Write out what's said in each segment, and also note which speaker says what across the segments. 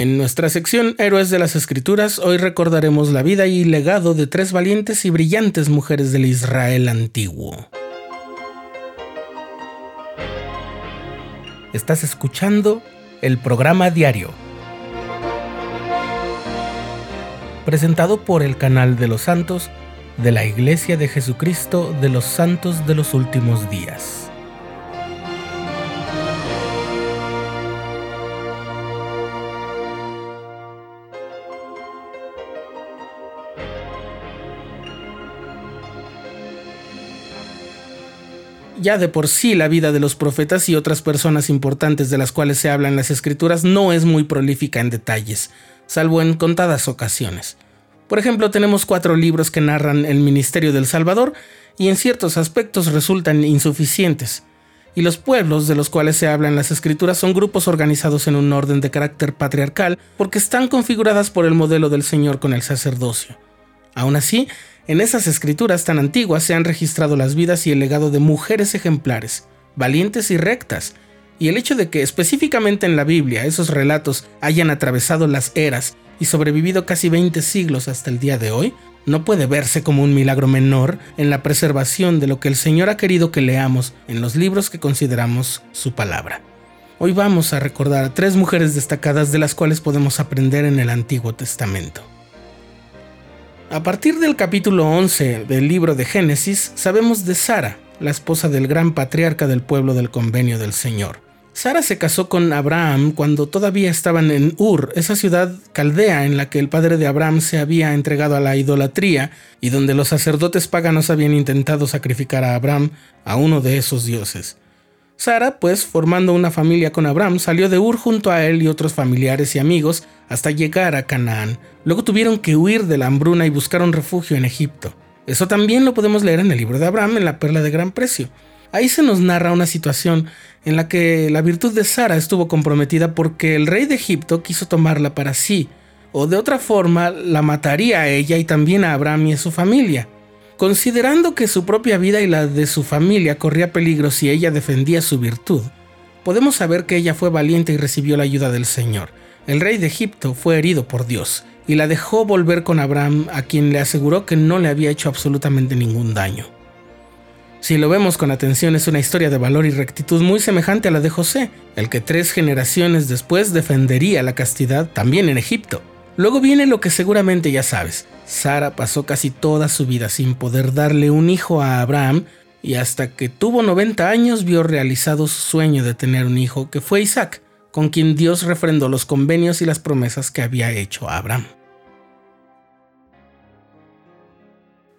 Speaker 1: En nuestra sección Héroes de las Escrituras hoy recordaremos la vida y legado de tres valientes y brillantes mujeres del Israel antiguo. Estás escuchando el programa diario, presentado por el canal de los santos de la Iglesia de Jesucristo de los Santos de los Últimos Días. Ya de por sí la vida de los profetas y otras personas importantes de las cuales se habla en las escrituras no es muy prolífica en detalles, salvo en contadas ocasiones. Por ejemplo, tenemos cuatro libros que narran el ministerio del Salvador y en ciertos aspectos resultan insuficientes. Y los pueblos de los cuales se habla en las escrituras son grupos organizados en un orden de carácter patriarcal porque están configuradas por el modelo del Señor con el sacerdocio. Aún así, en esas escrituras tan antiguas se han registrado las vidas y el legado de mujeres ejemplares, valientes y rectas, y el hecho de que específicamente en la Biblia esos relatos hayan atravesado las eras y sobrevivido casi 20 siglos hasta el día de hoy, no puede verse como un milagro menor en la preservación de lo que el Señor ha querido que leamos en los libros que consideramos su palabra. Hoy vamos a recordar a tres mujeres destacadas de las cuales podemos aprender en el Antiguo Testamento. A partir del capítulo 11 del libro de Génesis, sabemos de Sara, la esposa del gran patriarca del pueblo del convenio del Señor. Sara se casó con Abraham cuando todavía estaban en Ur, esa ciudad caldea en la que el padre de Abraham se había entregado a la idolatría y donde los sacerdotes paganos habían intentado sacrificar a Abraham a uno de esos dioses. Sara, pues, formando una familia con Abraham, salió de Ur junto a él y otros familiares y amigos hasta llegar a Canaán. Luego tuvieron que huir de la hambruna y buscaron refugio en Egipto. Eso también lo podemos leer en el libro de Abraham, en la perla de gran precio. Ahí se nos narra una situación en la que la virtud de Sara estuvo comprometida porque el rey de Egipto quiso tomarla para sí, o de otra forma la mataría a ella y también a Abraham y a su familia. Considerando que su propia vida y la de su familia corría peligro si ella defendía su virtud, podemos saber que ella fue valiente y recibió la ayuda del Señor. El rey de Egipto fue herido por Dios y la dejó volver con Abraham, a quien le aseguró que no le había hecho absolutamente ningún daño. Si lo vemos con atención es una historia de valor y rectitud muy semejante a la de José, el que tres generaciones después defendería la castidad también en Egipto. Luego viene lo que seguramente ya sabes. Sara pasó casi toda su vida sin poder darle un hijo a Abraham y hasta que tuvo 90 años vio realizado su sueño de tener un hijo que fue Isaac, con quien Dios refrendó los convenios y las promesas que había hecho a Abraham.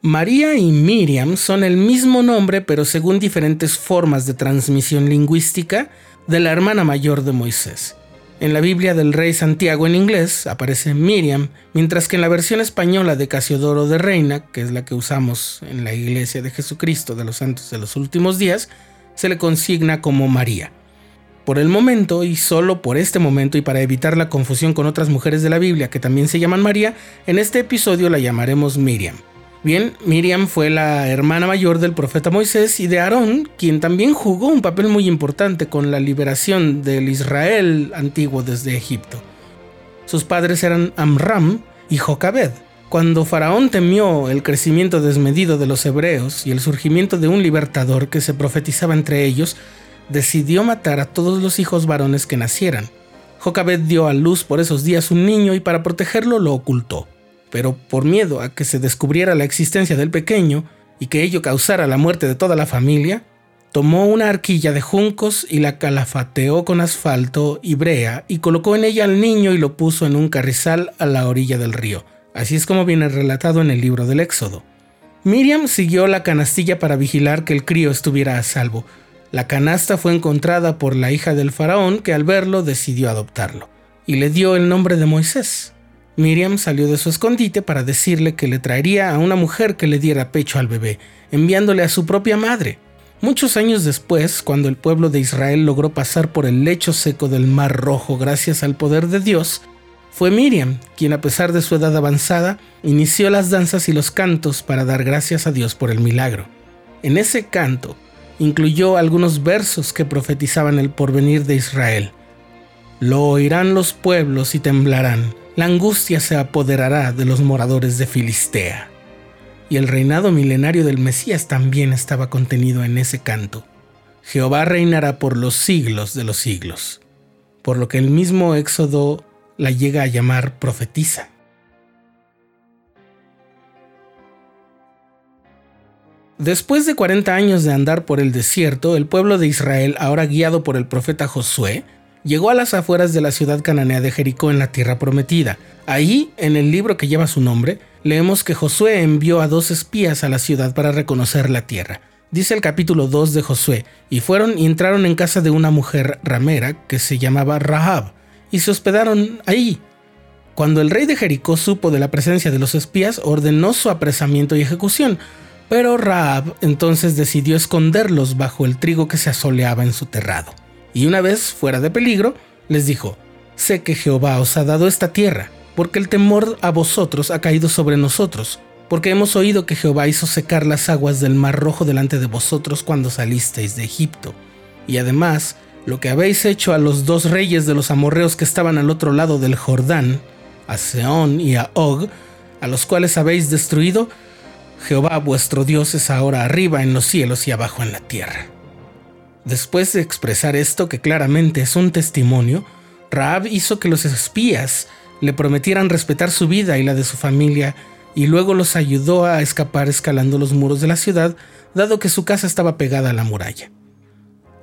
Speaker 1: María y Miriam son el mismo nombre pero según diferentes formas de transmisión lingüística de la hermana mayor de Moisés. En la Biblia del Rey Santiago en inglés aparece Miriam, mientras que en la versión española de Casiodoro de Reina, que es la que usamos en la Iglesia de Jesucristo de los Santos de los Últimos Días, se le consigna como María. Por el momento, y solo por este momento, y para evitar la confusión con otras mujeres de la Biblia que también se llaman María, en este episodio la llamaremos Miriam. Bien, Miriam fue la hermana mayor del profeta Moisés y de Aarón, quien también jugó un papel muy importante con la liberación del Israel antiguo desde Egipto. Sus padres eran Amram y Jocabed. Cuando Faraón temió el crecimiento desmedido de los hebreos y el surgimiento de un libertador que se profetizaba entre ellos, decidió matar a todos los hijos varones que nacieran. Jocabed dio a luz por esos días un niño y para protegerlo lo ocultó pero por miedo a que se descubriera la existencia del pequeño y que ello causara la muerte de toda la familia, tomó una arquilla de juncos y la calafateó con asfalto y brea y colocó en ella al niño y lo puso en un carrizal a la orilla del río. Así es como viene relatado en el libro del Éxodo. Miriam siguió la canastilla para vigilar que el crío estuviera a salvo. La canasta fue encontrada por la hija del faraón que al verlo decidió adoptarlo y le dio el nombre de Moisés. Miriam salió de su escondite para decirle que le traería a una mujer que le diera pecho al bebé, enviándole a su propia madre. Muchos años después, cuando el pueblo de Israel logró pasar por el lecho seco del Mar Rojo gracias al poder de Dios, fue Miriam quien a pesar de su edad avanzada inició las danzas y los cantos para dar gracias a Dios por el milagro. En ese canto incluyó algunos versos que profetizaban el porvenir de Israel. Lo oirán los pueblos y temblarán. La angustia se apoderará de los moradores de Filistea. Y el reinado milenario del Mesías también estaba contenido en ese canto. Jehová reinará por los siglos de los siglos, por lo que el mismo Éxodo la llega a llamar profetisa. Después de 40 años de andar por el desierto, el pueblo de Israel, ahora guiado por el profeta Josué, llegó a las afueras de la ciudad cananea de Jericó en la tierra prometida. Ahí, en el libro que lleva su nombre, leemos que Josué envió a dos espías a la ciudad para reconocer la tierra. Dice el capítulo 2 de Josué, y fueron y entraron en casa de una mujer ramera que se llamaba Rahab, y se hospedaron ahí. Cuando el rey de Jericó supo de la presencia de los espías, ordenó su apresamiento y ejecución, pero Raab entonces decidió esconderlos bajo el trigo que se asoleaba en su terrado. Y una vez fuera de peligro, les dijo, Sé que Jehová os ha dado esta tierra, porque el temor a vosotros ha caído sobre nosotros, porque hemos oído que Jehová hizo secar las aguas del mar rojo delante de vosotros cuando salisteis de Egipto. Y además, lo que habéis hecho a los dos reyes de los amorreos que estaban al otro lado del Jordán, a Seón y a Og, a los cuales habéis destruido, Jehová vuestro Dios es ahora arriba en los cielos y abajo en la tierra. Después de expresar esto, que claramente es un testimonio, Raab hizo que los espías le prometieran respetar su vida y la de su familia, y luego los ayudó a escapar escalando los muros de la ciudad, dado que su casa estaba pegada a la muralla.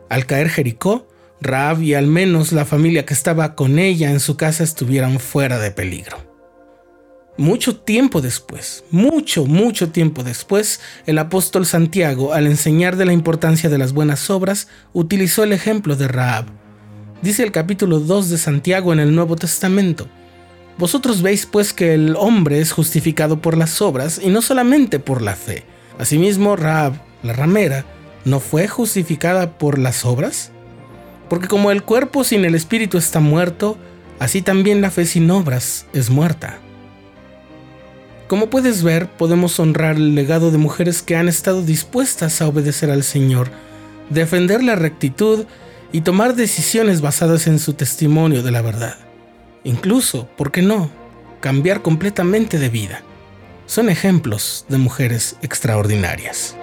Speaker 1: Al caer Jericó, Raab y al menos la familia que estaba con ella en su casa estuvieran fuera de peligro. Mucho tiempo después, mucho, mucho tiempo después, el apóstol Santiago, al enseñar de la importancia de las buenas obras, utilizó el ejemplo de Raab. Dice el capítulo 2 de Santiago en el Nuevo Testamento. Vosotros veis pues que el hombre es justificado por las obras y no solamente por la fe. Asimismo, Raab, la ramera, ¿no fue justificada por las obras? Porque como el cuerpo sin el espíritu está muerto, así también la fe sin obras es muerta. Como puedes ver, podemos honrar el legado de mujeres que han estado dispuestas a obedecer al Señor, defender la rectitud y tomar decisiones basadas en su testimonio de la verdad. Incluso, ¿por qué no?, cambiar completamente de vida. Son ejemplos de mujeres extraordinarias.